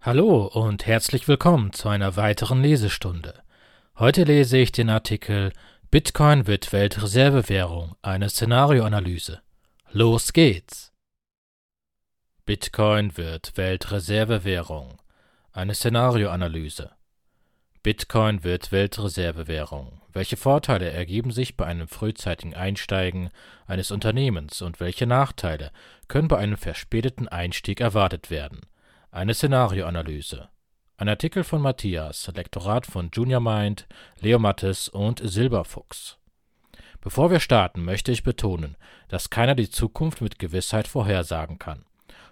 Hallo und herzlich willkommen zu einer weiteren Lesestunde. Heute lese ich den Artikel Bitcoin wird Weltreservewährung, eine Szenarioanalyse. Los geht's! Bitcoin wird Weltreservewährung, eine Szenarioanalyse. Bitcoin wird Weltreservewährung. Welche Vorteile ergeben sich bei einem frühzeitigen Einsteigen eines Unternehmens und welche Nachteile können bei einem verspäteten Einstieg erwartet werden? Eine Szenarioanalyse. Ein Artikel von Matthias, Lektorat von Junior Mind, Leo Mattes und Silberfuchs. Bevor wir starten, möchte ich betonen, dass keiner die Zukunft mit Gewissheit vorhersagen kann.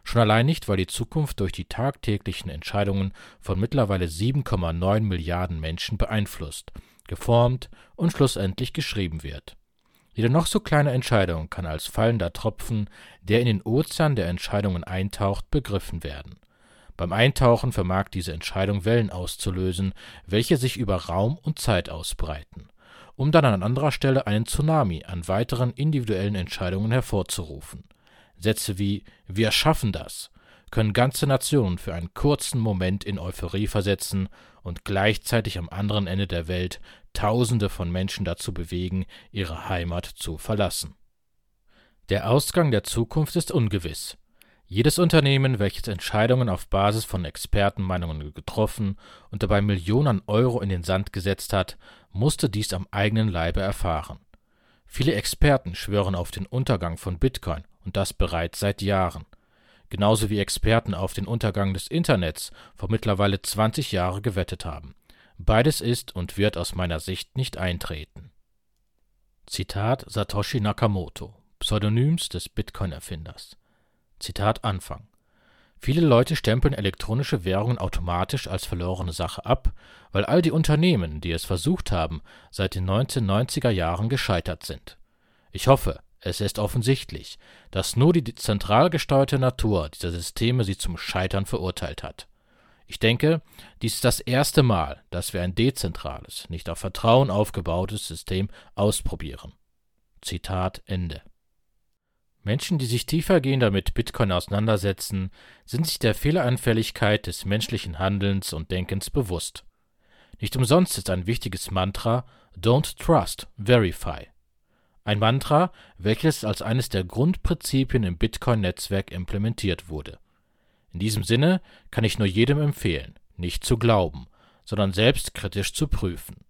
Schon allein nicht, weil die Zukunft durch die tagtäglichen Entscheidungen von mittlerweile 7,9 Milliarden Menschen beeinflusst, geformt und schlussendlich geschrieben wird. Jede noch so kleine Entscheidung kann als fallender Tropfen, der in den Ozean der Entscheidungen eintaucht, begriffen werden. Beim Eintauchen vermag diese Entscheidung Wellen auszulösen, welche sich über Raum und Zeit ausbreiten, um dann an anderer Stelle einen Tsunami an weiteren individuellen Entscheidungen hervorzurufen. Sätze wie Wir schaffen das können ganze Nationen für einen kurzen Moment in Euphorie versetzen und gleichzeitig am anderen Ende der Welt Tausende von Menschen dazu bewegen, ihre Heimat zu verlassen. Der Ausgang der Zukunft ist ungewiss. Jedes Unternehmen, welches Entscheidungen auf Basis von Expertenmeinungen getroffen und dabei Millionen Euro in den Sand gesetzt hat, musste dies am eigenen Leibe erfahren. Viele Experten schwören auf den Untergang von Bitcoin und das bereits seit Jahren. Genauso wie Experten auf den Untergang des Internets vor mittlerweile 20 Jahren gewettet haben. Beides ist und wird aus meiner Sicht nicht eintreten. Zitat Satoshi Nakamoto, Pseudonyms des Bitcoin-Erfinders. Zitat Anfang. Viele Leute stempeln elektronische Währungen automatisch als verlorene Sache ab, weil all die Unternehmen, die es versucht haben, seit den 1990er Jahren gescheitert sind. Ich hoffe, es ist offensichtlich, dass nur die zentral gesteuerte Natur dieser Systeme sie zum Scheitern verurteilt hat. Ich denke, dies ist das erste Mal, dass wir ein dezentrales, nicht auf Vertrauen aufgebautes System ausprobieren. Zitat Ende. Menschen, die sich tiefergehender mit Bitcoin auseinandersetzen, sind sich der Fehleranfälligkeit des menschlichen Handelns und Denkens bewusst. Nicht umsonst ist ein wichtiges Mantra Don't Trust, Verify. Ein Mantra, welches als eines der Grundprinzipien im Bitcoin-Netzwerk implementiert wurde. In diesem Sinne kann ich nur jedem empfehlen, nicht zu glauben, sondern selbst kritisch zu prüfen.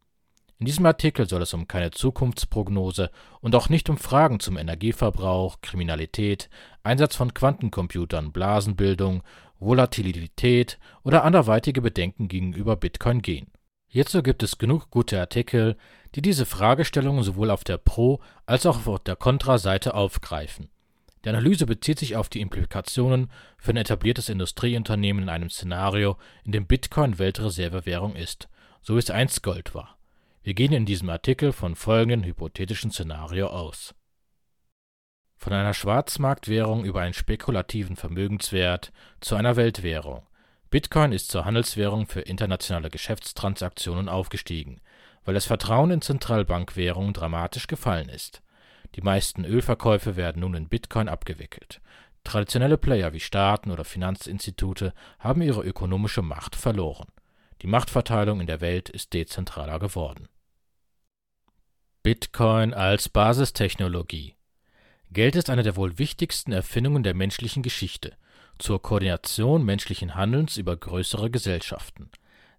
In diesem Artikel soll es um keine Zukunftsprognose und auch nicht um Fragen zum Energieverbrauch, Kriminalität, Einsatz von Quantencomputern, Blasenbildung, Volatilität oder anderweitige Bedenken gegenüber Bitcoin gehen. Hierzu gibt es genug gute Artikel, die diese Fragestellungen sowohl auf der Pro- als auch auf der Kontra-Seite aufgreifen. Die Analyse bezieht sich auf die Implikationen für ein etabliertes Industrieunternehmen in einem Szenario, in dem Bitcoin Weltreservewährung ist, so wie es einst Gold war. Wir gehen in diesem Artikel von folgendem hypothetischen Szenario aus. Von einer Schwarzmarktwährung über einen spekulativen Vermögenswert zu einer Weltwährung. Bitcoin ist zur Handelswährung für internationale Geschäftstransaktionen aufgestiegen, weil das Vertrauen in Zentralbankwährungen dramatisch gefallen ist. Die meisten Ölverkäufe werden nun in Bitcoin abgewickelt. Traditionelle Player wie Staaten oder Finanzinstitute haben ihre ökonomische Macht verloren. Die Machtverteilung in der Welt ist dezentraler geworden. Bitcoin als Basistechnologie. Geld ist eine der wohl wichtigsten Erfindungen der menschlichen Geschichte zur Koordination menschlichen Handelns über größere Gesellschaften.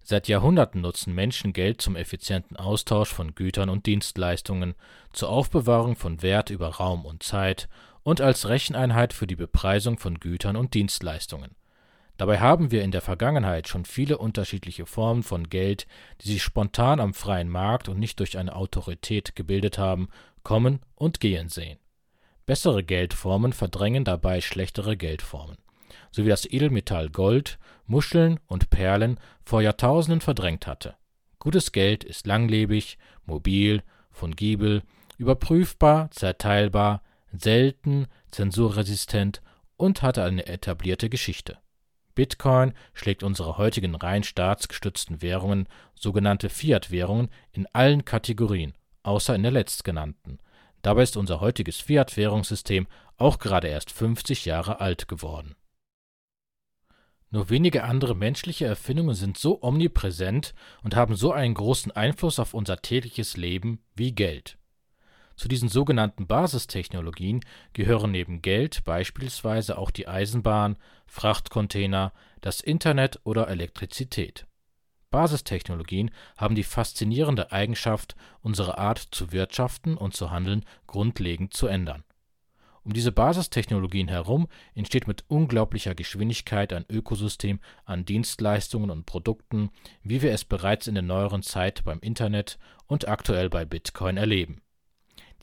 Seit Jahrhunderten nutzen Menschen Geld zum effizienten Austausch von Gütern und Dienstleistungen, zur Aufbewahrung von Wert über Raum und Zeit und als Recheneinheit für die Bepreisung von Gütern und Dienstleistungen Dabei haben wir in der Vergangenheit schon viele unterschiedliche Formen von Geld, die sich spontan am freien Markt und nicht durch eine Autorität gebildet haben, kommen und gehen sehen. Bessere Geldformen verdrängen dabei schlechtere Geldformen, so wie das Edelmetall Gold, Muscheln und Perlen vor Jahrtausenden verdrängt hatte. Gutes Geld ist langlebig, mobil, fungibel, überprüfbar, zerteilbar, selten, zensurresistent und hatte eine etablierte Geschichte Bitcoin schlägt unsere heutigen rein staatsgestützten Währungen, sogenannte Fiat-Währungen, in allen Kategorien, außer in der letztgenannten. Dabei ist unser heutiges Fiat-Währungssystem auch gerade erst 50 Jahre alt geworden. Nur wenige andere menschliche Erfindungen sind so omnipräsent und haben so einen großen Einfluss auf unser tägliches Leben wie Geld. Zu diesen sogenannten Basistechnologien gehören neben Geld beispielsweise auch die Eisenbahn, Frachtcontainer, das Internet oder Elektrizität. Basistechnologien haben die faszinierende Eigenschaft, unsere Art zu wirtschaften und zu handeln grundlegend zu ändern um diese Basistechnologien herum entsteht mit unglaublicher Geschwindigkeit ein Ökosystem an Dienstleistungen und Produkten, wie wir es bereits in der neueren Zeit beim Internet und aktuell bei Bitcoin erleben.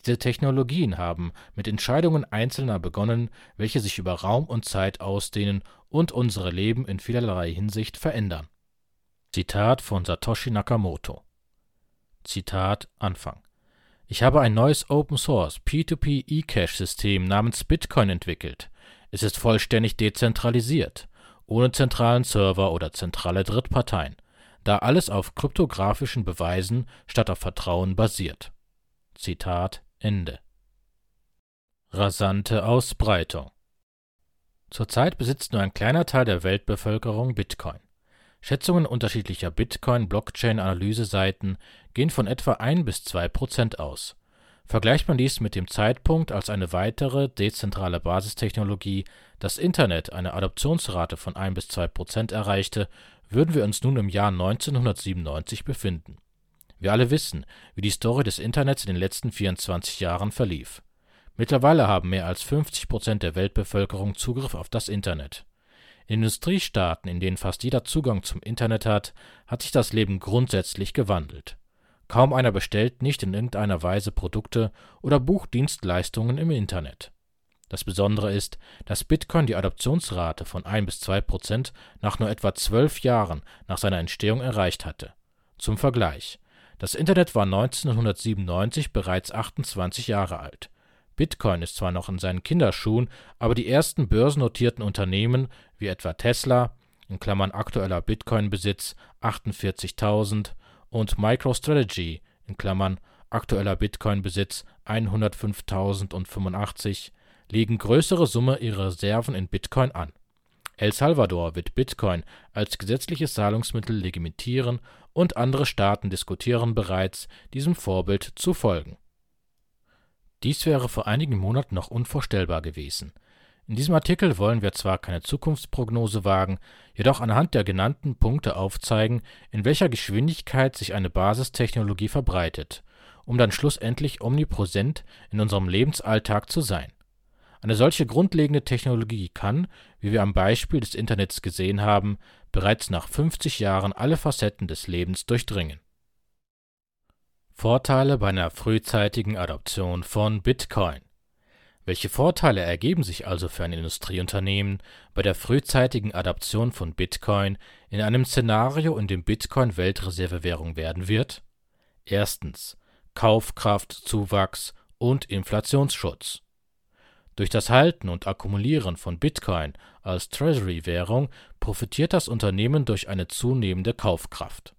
Diese Technologien haben mit Entscheidungen Einzelner begonnen, welche sich über Raum und Zeit ausdehnen und unsere Leben in vielerlei Hinsicht verändern. Zitat von Satoshi Nakamoto Zitat Anfang ich habe ein neues Open Source P2P eCash-System namens Bitcoin entwickelt. Es ist vollständig dezentralisiert, ohne zentralen Server oder zentrale Drittparteien, da alles auf kryptografischen Beweisen statt auf Vertrauen basiert. Zitat Ende. Rasante Ausbreitung Zurzeit besitzt nur ein kleiner Teil der Weltbevölkerung Bitcoin. Schätzungen unterschiedlicher Bitcoin-Blockchain-Analyseseiten gehen von etwa 1 bis 2 Prozent aus. Vergleicht man dies mit dem Zeitpunkt, als eine weitere dezentrale Basistechnologie, das Internet, eine Adoptionsrate von 1 bis 2 Prozent erreichte, würden wir uns nun im Jahr 1997 befinden. Wir alle wissen, wie die Story des Internets in den letzten 24 Jahren verlief. Mittlerweile haben mehr als 50 Prozent der Weltbevölkerung Zugriff auf das Internet. In Industriestaaten, in denen fast jeder Zugang zum Internet hat, hat sich das Leben grundsätzlich gewandelt. Kaum einer bestellt nicht in irgendeiner Weise Produkte oder bucht Dienstleistungen im Internet. Das Besondere ist, dass Bitcoin die Adoptionsrate von 1 bis 2 Prozent nach nur etwa zwölf Jahren nach seiner Entstehung erreicht hatte. Zum Vergleich. Das Internet war 1997 bereits 28 Jahre alt. Bitcoin ist zwar noch in seinen Kinderschuhen, aber die ersten börsennotierten Unternehmen wie etwa Tesla in Klammern (aktueller Bitcoin-Besitz 48.000) und MicroStrategy in Klammern (aktueller Bitcoin-Besitz 105.085) legen größere Summe ihrer Reserven in Bitcoin an. El Salvador wird Bitcoin als gesetzliches Zahlungsmittel legitimieren und andere Staaten diskutieren bereits, diesem Vorbild zu folgen dies wäre vor einigen Monaten noch unvorstellbar gewesen. In diesem Artikel wollen wir zwar keine Zukunftsprognose wagen, jedoch anhand der genannten Punkte aufzeigen, in welcher Geschwindigkeit sich eine Basistechnologie verbreitet, um dann schlussendlich omnipräsent in unserem Lebensalltag zu sein. Eine solche grundlegende Technologie kann, wie wir am Beispiel des Internets gesehen haben, bereits nach 50 Jahren alle Facetten des Lebens durchdringen Vorteile bei einer frühzeitigen Adoption von Bitcoin. Welche Vorteile ergeben sich also für ein Industrieunternehmen bei der frühzeitigen Adoption von Bitcoin in einem Szenario, in dem Bitcoin Weltreservewährung werden wird? Erstens Kaufkraftzuwachs und Inflationsschutz. Durch das Halten und Akkumulieren von Bitcoin als Treasury-Währung profitiert das Unternehmen durch eine zunehmende Kaufkraft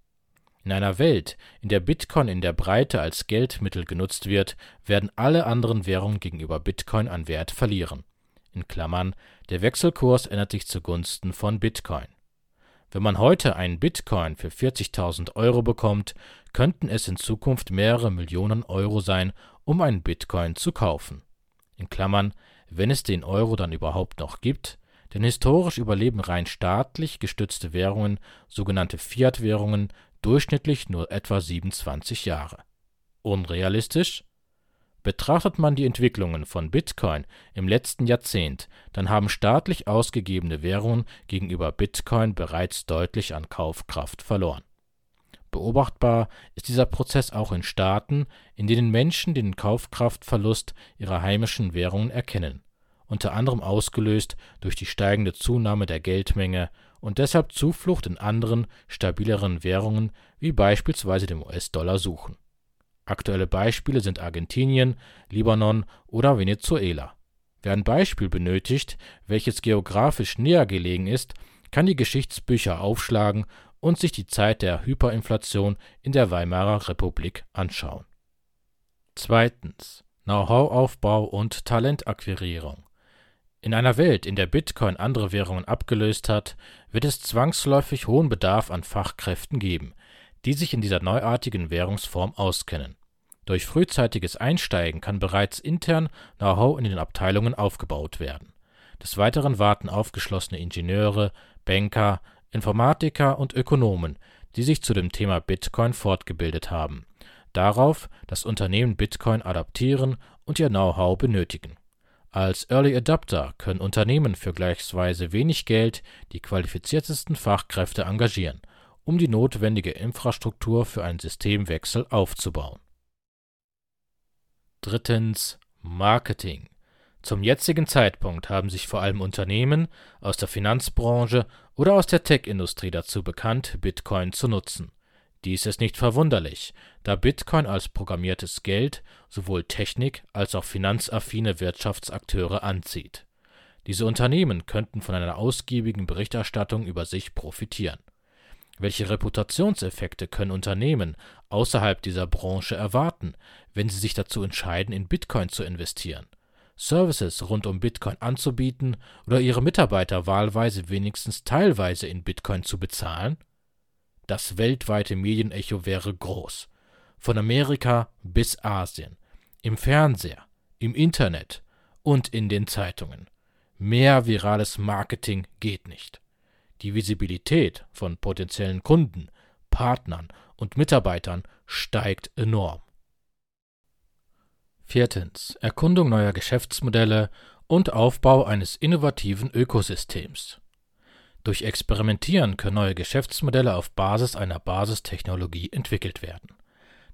in einer Welt, in der Bitcoin in der Breite als Geldmittel genutzt wird, werden alle anderen Währungen gegenüber Bitcoin an Wert verlieren. In Klammern, der Wechselkurs ändert sich zugunsten von Bitcoin. Wenn man heute einen Bitcoin für 40.000 Euro bekommt, könnten es in Zukunft mehrere Millionen Euro sein, um einen Bitcoin zu kaufen. In Klammern, wenn es den Euro dann überhaupt noch gibt, denn historisch überleben rein staatlich gestützte Währungen, sogenannte Fiat-Währungen, durchschnittlich nur etwa 27 Jahre. Unrealistisch? Betrachtet man die Entwicklungen von Bitcoin im letzten Jahrzehnt, dann haben staatlich ausgegebene Währungen gegenüber Bitcoin bereits deutlich an Kaufkraft verloren. Beobachtbar ist dieser Prozess auch in Staaten, in denen Menschen den Kaufkraftverlust ihrer heimischen Währungen erkennen, unter anderem ausgelöst durch die steigende Zunahme der Geldmenge und deshalb Zuflucht in anderen, stabileren Währungen wie beispielsweise dem US-Dollar suchen. Aktuelle Beispiele sind Argentinien, Libanon oder Venezuela. Wer ein Beispiel benötigt, welches geografisch näher gelegen ist, kann die Geschichtsbücher aufschlagen und sich die Zeit der Hyperinflation in der Weimarer Republik anschauen. Zweitens Know-how-Aufbau und Talentakquirierung In einer Welt, in der Bitcoin andere Währungen abgelöst hat, wird es zwangsläufig hohen Bedarf an Fachkräften geben, die sich in dieser neuartigen Währungsform auskennen. Durch frühzeitiges Einsteigen kann bereits intern Know-how in den Abteilungen aufgebaut werden. Des Weiteren warten aufgeschlossene Ingenieure, Banker, Informatiker und Ökonomen, die sich zu dem Thema Bitcoin fortgebildet haben, darauf, dass Unternehmen Bitcoin adaptieren und ihr Know-how benötigen als Early Adopter können Unternehmen für vergleichsweise wenig Geld die qualifiziertesten Fachkräfte engagieren, um die notwendige Infrastruktur für einen Systemwechsel aufzubauen. Drittens Marketing. Zum jetzigen Zeitpunkt haben sich vor allem Unternehmen aus der Finanzbranche oder aus der Tech-Industrie dazu bekannt, Bitcoin zu nutzen dies ist nicht verwunderlich, da Bitcoin als programmiertes Geld sowohl Technik als auch finanzaffine Wirtschaftsakteure anzieht. Diese Unternehmen könnten von einer ausgiebigen Berichterstattung über sich profitieren. Welche Reputationseffekte können Unternehmen außerhalb dieser Branche erwarten, wenn sie sich dazu entscheiden, in Bitcoin zu investieren? Services rund um Bitcoin anzubieten oder ihre Mitarbeiter wahlweise wenigstens teilweise in Bitcoin zu bezahlen? Das weltweite Medienecho wäre groß. Von Amerika bis Asien. Im Fernseher, im Internet und in den Zeitungen. Mehr virales Marketing geht nicht. Die Visibilität von potenziellen Kunden, Partnern und Mitarbeitern steigt enorm. Viertens. Erkundung neuer Geschäftsmodelle und Aufbau eines innovativen Ökosystems. Durch Experimentieren können neue Geschäftsmodelle auf Basis einer Basistechnologie entwickelt werden.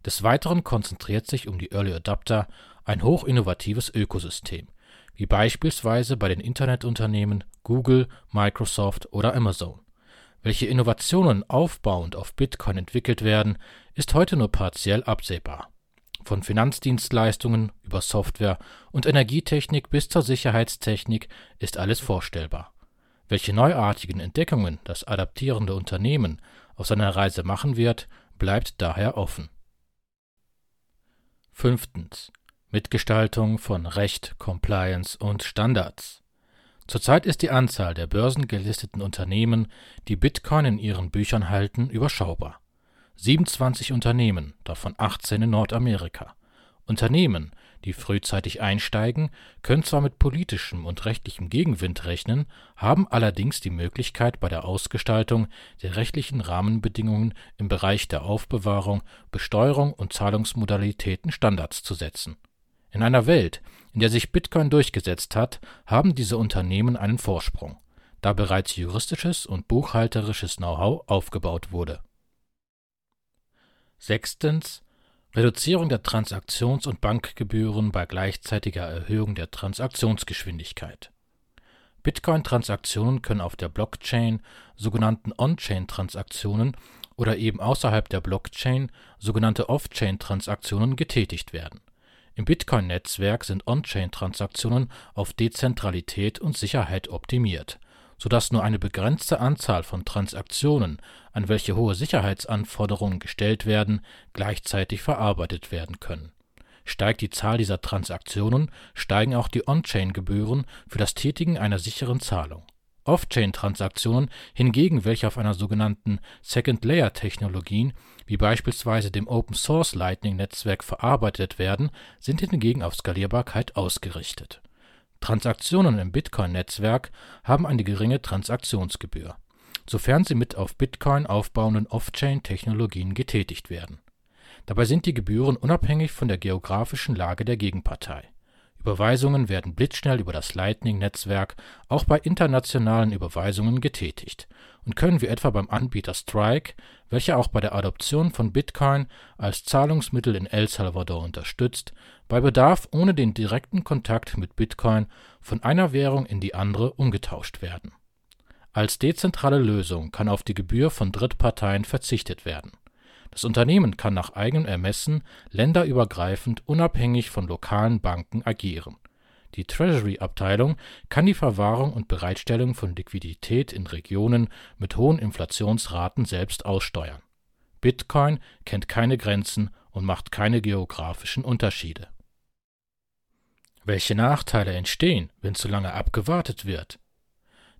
Des Weiteren konzentriert sich um die Early Adopter ein hochinnovatives Ökosystem, wie beispielsweise bei den Internetunternehmen Google, Microsoft oder Amazon. Welche Innovationen aufbauend auf Bitcoin entwickelt werden, ist heute nur partiell absehbar. Von Finanzdienstleistungen über Software und Energietechnik bis zur Sicherheitstechnik ist alles vorstellbar. Welche neuartigen Entdeckungen das adaptierende Unternehmen auf seiner Reise machen wird, bleibt daher offen. Fünftens. Mitgestaltung von Recht, Compliance und Standards. Zurzeit ist die Anzahl der börsengelisteten Unternehmen, die Bitcoin in ihren Büchern halten, überschaubar. 27 Unternehmen, davon 18 in Nordamerika. Unternehmen, die frühzeitig einsteigen, können zwar mit politischem und rechtlichem Gegenwind rechnen, haben allerdings die Möglichkeit, bei der Ausgestaltung der rechtlichen Rahmenbedingungen im Bereich der Aufbewahrung, Besteuerung und Zahlungsmodalitäten Standards zu setzen. In einer Welt, in der sich Bitcoin durchgesetzt hat, haben diese Unternehmen einen Vorsprung, da bereits juristisches und buchhalterisches Know-how aufgebaut wurde. Sechstens Reduzierung der Transaktions- und Bankgebühren bei gleichzeitiger Erhöhung der Transaktionsgeschwindigkeit. Bitcoin-Transaktionen können auf der Blockchain, sogenannten On-Chain-Transaktionen oder eben außerhalb der Blockchain, sogenannte Off-Chain-Transaktionen getätigt werden. Im Bitcoin-Netzwerk sind On-Chain-Transaktionen auf Dezentralität und Sicherheit optimiert sodass nur eine begrenzte Anzahl von Transaktionen, an welche hohe Sicherheitsanforderungen gestellt werden, gleichzeitig verarbeitet werden können. Steigt die Zahl dieser Transaktionen, steigen auch die On-Chain-Gebühren für das Tätigen einer sicheren Zahlung. Off-Chain-Transaktionen hingegen, welche auf einer sogenannten Second-Layer-Technologien, wie beispielsweise dem Open-Source Lightning-Netzwerk verarbeitet werden, sind hingegen auf Skalierbarkeit ausgerichtet Transaktionen im Bitcoin-Netzwerk haben eine geringe Transaktionsgebühr, sofern sie mit auf Bitcoin aufbauenden Off-Chain-Technologien getätigt werden. Dabei sind die Gebühren unabhängig von der geografischen Lage der Gegenpartei. Überweisungen werden blitzschnell über das Lightning-Netzwerk auch bei internationalen Überweisungen getätigt und können wie etwa beim Anbieter Strike, welcher auch bei der Adoption von Bitcoin als Zahlungsmittel in El Salvador unterstützt, bei Bedarf ohne den direkten Kontakt mit Bitcoin von einer Währung in die andere umgetauscht werden. Als dezentrale Lösung kann auf die Gebühr von Drittparteien verzichtet werden das Unternehmen kann nach eigenem Ermessen länderübergreifend unabhängig von lokalen Banken agieren. Die Treasury-Abteilung kann die Verwahrung und Bereitstellung von Liquidität in Regionen mit hohen Inflationsraten selbst aussteuern. Bitcoin kennt keine Grenzen und macht keine geografischen Unterschiede. Welche Nachteile entstehen, wenn zu lange abgewartet wird?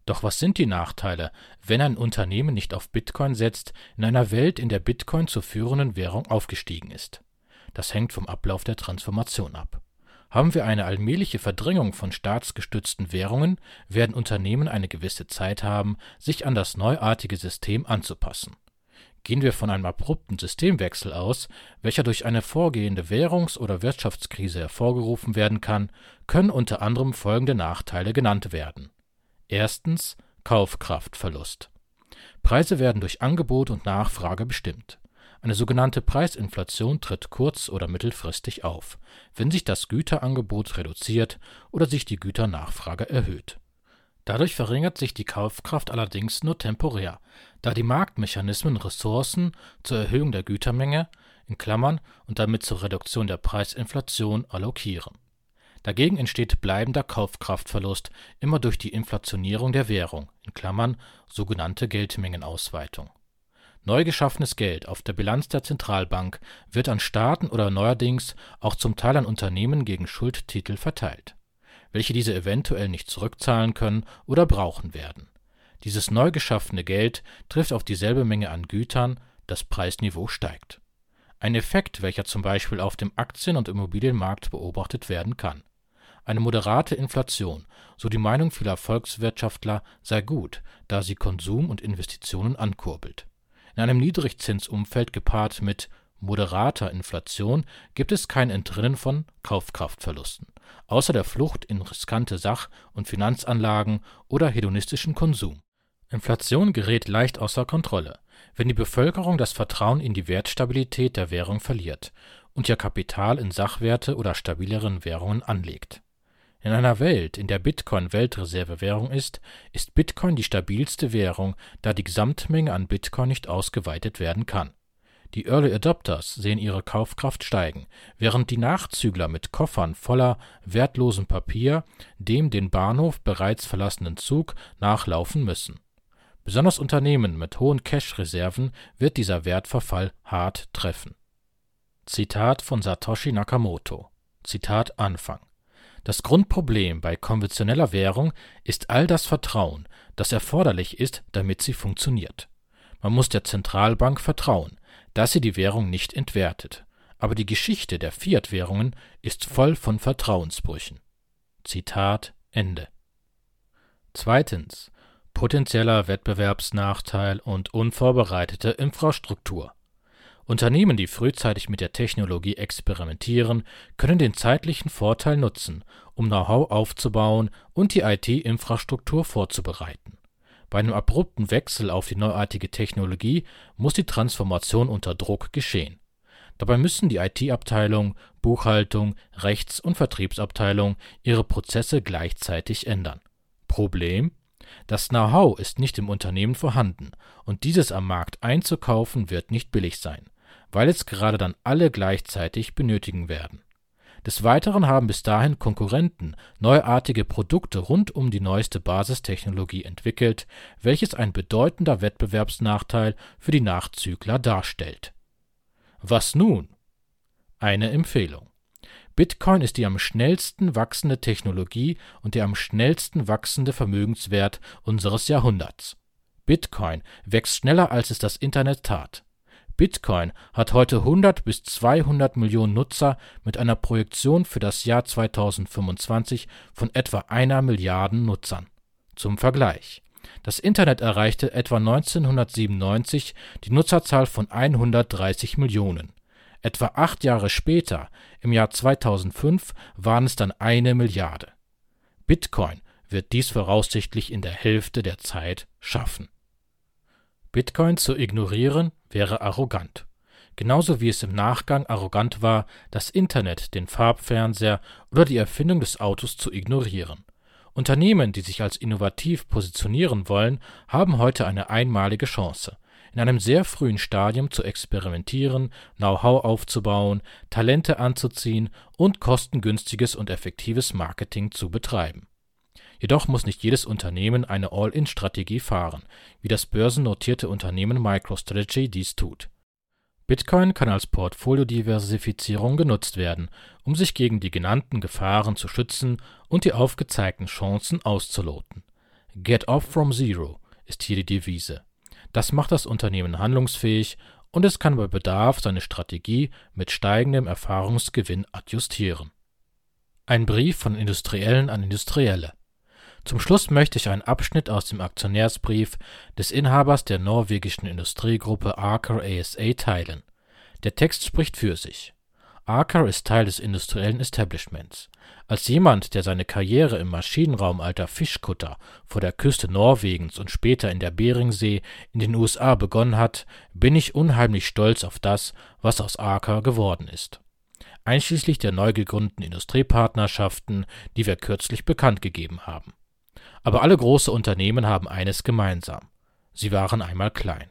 Doch was sind die Nachteile, wenn ein Unternehmen nicht auf Bitcoin setzt, in einer Welt, in der Bitcoin zur führenden Währung aufgestiegen ist? Das hängt vom Ablauf der Transformation ab. Haben wir eine allmähliche Verdrängung von staatsgestützten Währungen, werden Unternehmen eine gewisse Zeit haben, sich an das neuartige System anzupassen. Gehen wir von einem abrupten Systemwechsel aus, welcher durch eine vorgehende Währungs- oder Wirtschaftskrise hervorgerufen werden kann, können unter anderem folgende Nachteile genannt werden. Erstens Kaufkraftverlust. Preise werden durch Angebot und Nachfrage bestimmt. Eine sogenannte Preisinflation tritt kurz- oder mittelfristig auf, wenn sich das Güterangebot reduziert oder sich die Güternachfrage erhöht Dadurch verringert sich die Kaufkraft allerdings nur temporär, da die Marktmechanismen Ressourcen zur Erhöhung der Gütermenge in Klammern und damit zur Reduktion der Preisinflation allokieren. Dagegen entsteht bleibender Kaufkraftverlust immer durch die Inflationierung der Währung in Klammern sogenannte Geldmengenausweitung. Neu geschaffenes Geld auf der Bilanz der Zentralbank wird an Staaten oder neuerdings auch zum Teil an Unternehmen gegen Schuldtitel verteilt welche diese eventuell nicht zurückzahlen können oder brauchen werden. Dieses neu geschaffene Geld trifft auf dieselbe Menge an Gütern, das Preisniveau steigt. Ein Effekt, welcher zum Beispiel auf dem Aktien- und Immobilienmarkt beobachtet werden kann. Eine moderate Inflation, so die Meinung vieler Volkswirtschaftler, sei gut, da sie Konsum und Investitionen ankurbelt. In einem Niedrigzinsumfeld gepaart mit moderater Inflation gibt es kein Entrinnen von Kaufkraftverlusten, außer der Flucht in riskante Sach- und Finanzanlagen oder hedonistischen Konsum. Inflation gerät leicht außer Kontrolle, wenn die Bevölkerung das Vertrauen in die Wertstabilität der Währung verliert und ihr Kapital in Sachwerte oder stabileren Währungen anlegt. In einer Welt, in der Bitcoin Weltreservewährung ist, ist Bitcoin die stabilste Währung, da die Gesamtmenge an Bitcoin nicht ausgeweitet werden kann die Early Adopters sehen ihre Kaufkraft steigen, während die Nachzügler mit Koffern voller wertlosem Papier dem den Bahnhof bereits verlassenen Zug nachlaufen müssen. Besonders Unternehmen mit hohen Cash-Reserven wird dieser Wertverfall hart treffen. Zitat von Satoshi Nakamoto. Zitat Anfang. Das Grundproblem bei konventioneller Währung ist all das Vertrauen, das erforderlich ist, damit sie funktioniert. Man muss der Zentralbank vertrauen, dass sie die Währung nicht entwertet. Aber die Geschichte der Fiat-Währungen ist voll von Vertrauensbrüchen. Zitat Ende. Zweitens. Potenzieller Wettbewerbsnachteil und unvorbereitete Infrastruktur. Unternehmen, die frühzeitig mit der Technologie experimentieren, können den zeitlichen Vorteil nutzen, um Know-how aufzubauen und die IT-Infrastruktur vorzubereiten. Bei einem abrupten Wechsel auf die neuartige Technologie muss die Transformation unter Druck geschehen. Dabei müssen die IT-Abteilung, Buchhaltung, Rechts- und Vertriebsabteilung ihre Prozesse gleichzeitig ändern. Problem? Das Know-how ist nicht im Unternehmen vorhanden und dieses am Markt einzukaufen wird nicht billig sein, weil es gerade dann alle gleichzeitig benötigen werden des Weiteren haben bis dahin Konkurrenten neuartige Produkte rund um die neueste Basistechnologie entwickelt, welches ein bedeutender Wettbewerbsnachteil für die Nachzügler darstellt. Was nun? Eine Empfehlung. Bitcoin ist die am schnellsten wachsende Technologie und der am schnellsten wachsende Vermögenswert unseres Jahrhunderts. Bitcoin wächst schneller als es das Internet tat Bitcoin hat heute 100 bis 200 Millionen Nutzer mit einer Projektion für das Jahr 2025 von etwa einer Milliarde Nutzern. Zum Vergleich: Das Internet erreichte etwa 1997 die Nutzerzahl von 130 Millionen. Etwa acht Jahre später, im Jahr 2005, waren es dann eine Milliarde. Bitcoin wird dies voraussichtlich in der Hälfte der Zeit schaffen Bitcoin zu ignorieren wäre arrogant. Genauso wie es im Nachgang arrogant war, das Internet, den Farbfernseher oder die Erfindung des Autos zu ignorieren. Unternehmen, die sich als innovativ positionieren wollen, haben heute eine einmalige Chance, in einem sehr frühen Stadium zu experimentieren, Know-how aufzubauen, Talente anzuziehen und kostengünstiges und effektives Marketing zu betreiben Jedoch muss nicht jedes Unternehmen eine All-in-Strategie fahren, wie das börsennotierte Unternehmen MicroStrategy dies tut. Bitcoin kann als Portfoliodiversifizierung genutzt werden, um sich gegen die genannten Gefahren zu schützen und die aufgezeigten Chancen auszuloten. Get off from zero ist hier die Devise. Das macht das Unternehmen handlungsfähig und es kann bei Bedarf seine Strategie mit steigendem Erfahrungsgewinn adjustieren. Ein Brief von Industriellen an Industrielle. Zum Schluss möchte ich einen Abschnitt aus dem Aktionärsbrief des Inhabers der norwegischen Industriegruppe Aker ASA teilen. Der Text spricht für sich. Aker ist Teil des industriellen Establishments. Als jemand, der seine Karriere im Maschinenraum alter Fischkutter vor der Küste Norwegens und später in der Beringsee in den USA begonnen hat, bin ich unheimlich stolz auf das, was aus Aker geworden ist. Einschließlich der neu gegründeten Industriepartnerschaften, die wir kürzlich bekannt gegeben haben. Aber alle große Unternehmen haben eines gemeinsam. Sie waren einmal klein.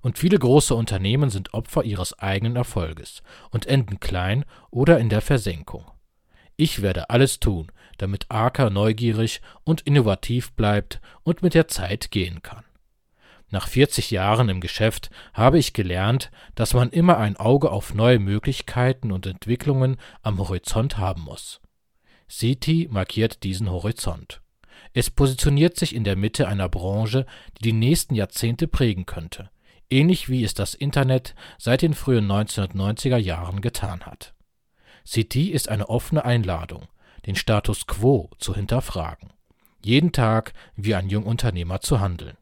Und viele große Unternehmen sind Opfer ihres eigenen Erfolges und enden klein oder in der Versenkung. Ich werde alles tun, damit Aker neugierig und innovativ bleibt und mit der Zeit gehen kann. Nach 40 Jahren im Geschäft habe ich gelernt, dass man immer ein Auge auf neue Möglichkeiten und Entwicklungen am Horizont haben muss. CT markiert diesen Horizont. Es positioniert sich in der Mitte einer Branche, die die nächsten Jahrzehnte prägen könnte ähnlich wie es das Internet seit den frühen 1990er Jahren getan hat. CT ist eine offene Einladung, den Status quo zu hinterfragen, jeden Tag wie ein Jungunternehmer zu handeln.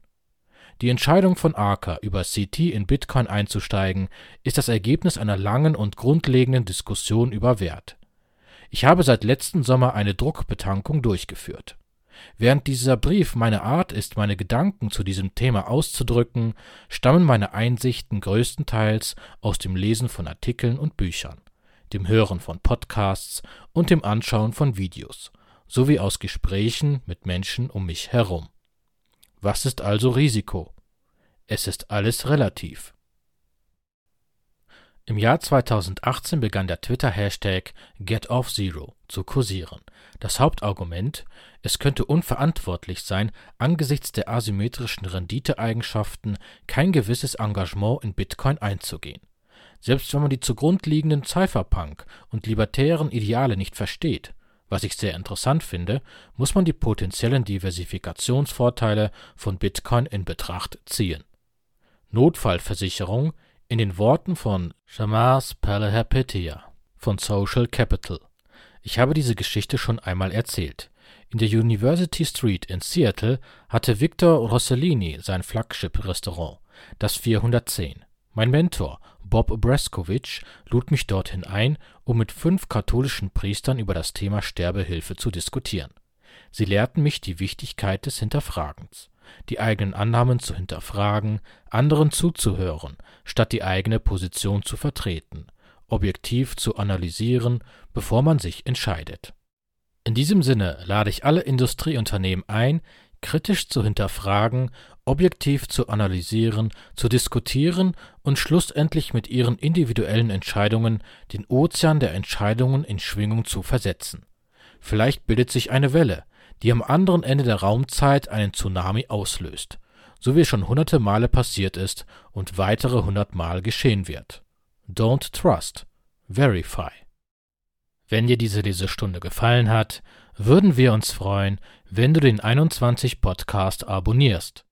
Die Entscheidung von Arca über CT in Bitcoin einzusteigen, ist das Ergebnis einer langen und grundlegenden Diskussion über Wert. Ich habe seit letzten Sommer eine Druckbetankung durchgeführt. Während dieser Brief meine Art ist, meine Gedanken zu diesem Thema auszudrücken, stammen meine Einsichten größtenteils aus dem Lesen von Artikeln und Büchern, dem Hören von Podcasts und dem Anschauen von Videos, sowie aus Gesprächen mit Menschen um mich herum. Was ist also Risiko? Es ist alles relativ. Im Jahr 2018 begann der Twitter-Hashtag GetOffZero zu kursieren. Das Hauptargument, es könnte unverantwortlich sein, angesichts der asymmetrischen Renditeeigenschaften kein gewisses Engagement in Bitcoin einzugehen. Selbst wenn man die zugrund liegenden Cypherpunk und libertären Ideale nicht versteht, was ich sehr interessant finde, muss man die potenziellen Diversifikationsvorteile von Bitcoin in Betracht ziehen. Notfallversicherung in den Worten von Shamas Palihapitiya von Social Capital. Ich habe diese Geschichte schon einmal erzählt. In der University Street in Seattle hatte Victor Rossellini sein Flagship-Restaurant, das 410. Mein Mentor, Bob Breskovich, lud mich dorthin ein, um mit fünf katholischen Priestern über das Thema Sterbehilfe zu diskutieren. Sie lehrten mich die Wichtigkeit des Hinterfragens die eigenen Annahmen zu hinterfragen, anderen zuzuhören, statt die eigene Position zu vertreten, objektiv zu analysieren, bevor man sich entscheidet. In diesem Sinne lade ich alle Industrieunternehmen ein, kritisch zu hinterfragen, objektiv zu analysieren, zu diskutieren und schlussendlich mit ihren individuellen Entscheidungen den Ozean der Entscheidungen in Schwingung zu versetzen. Vielleicht bildet sich eine Welle, die am anderen Ende der Raumzeit einen Tsunami auslöst, so wie es schon hunderte Male passiert ist und weitere hundert Mal geschehen wird. Don't trust, verify. Wenn dir diese Lesestunde gefallen hat, würden wir uns freuen, wenn du den 21 Podcast abonnierst.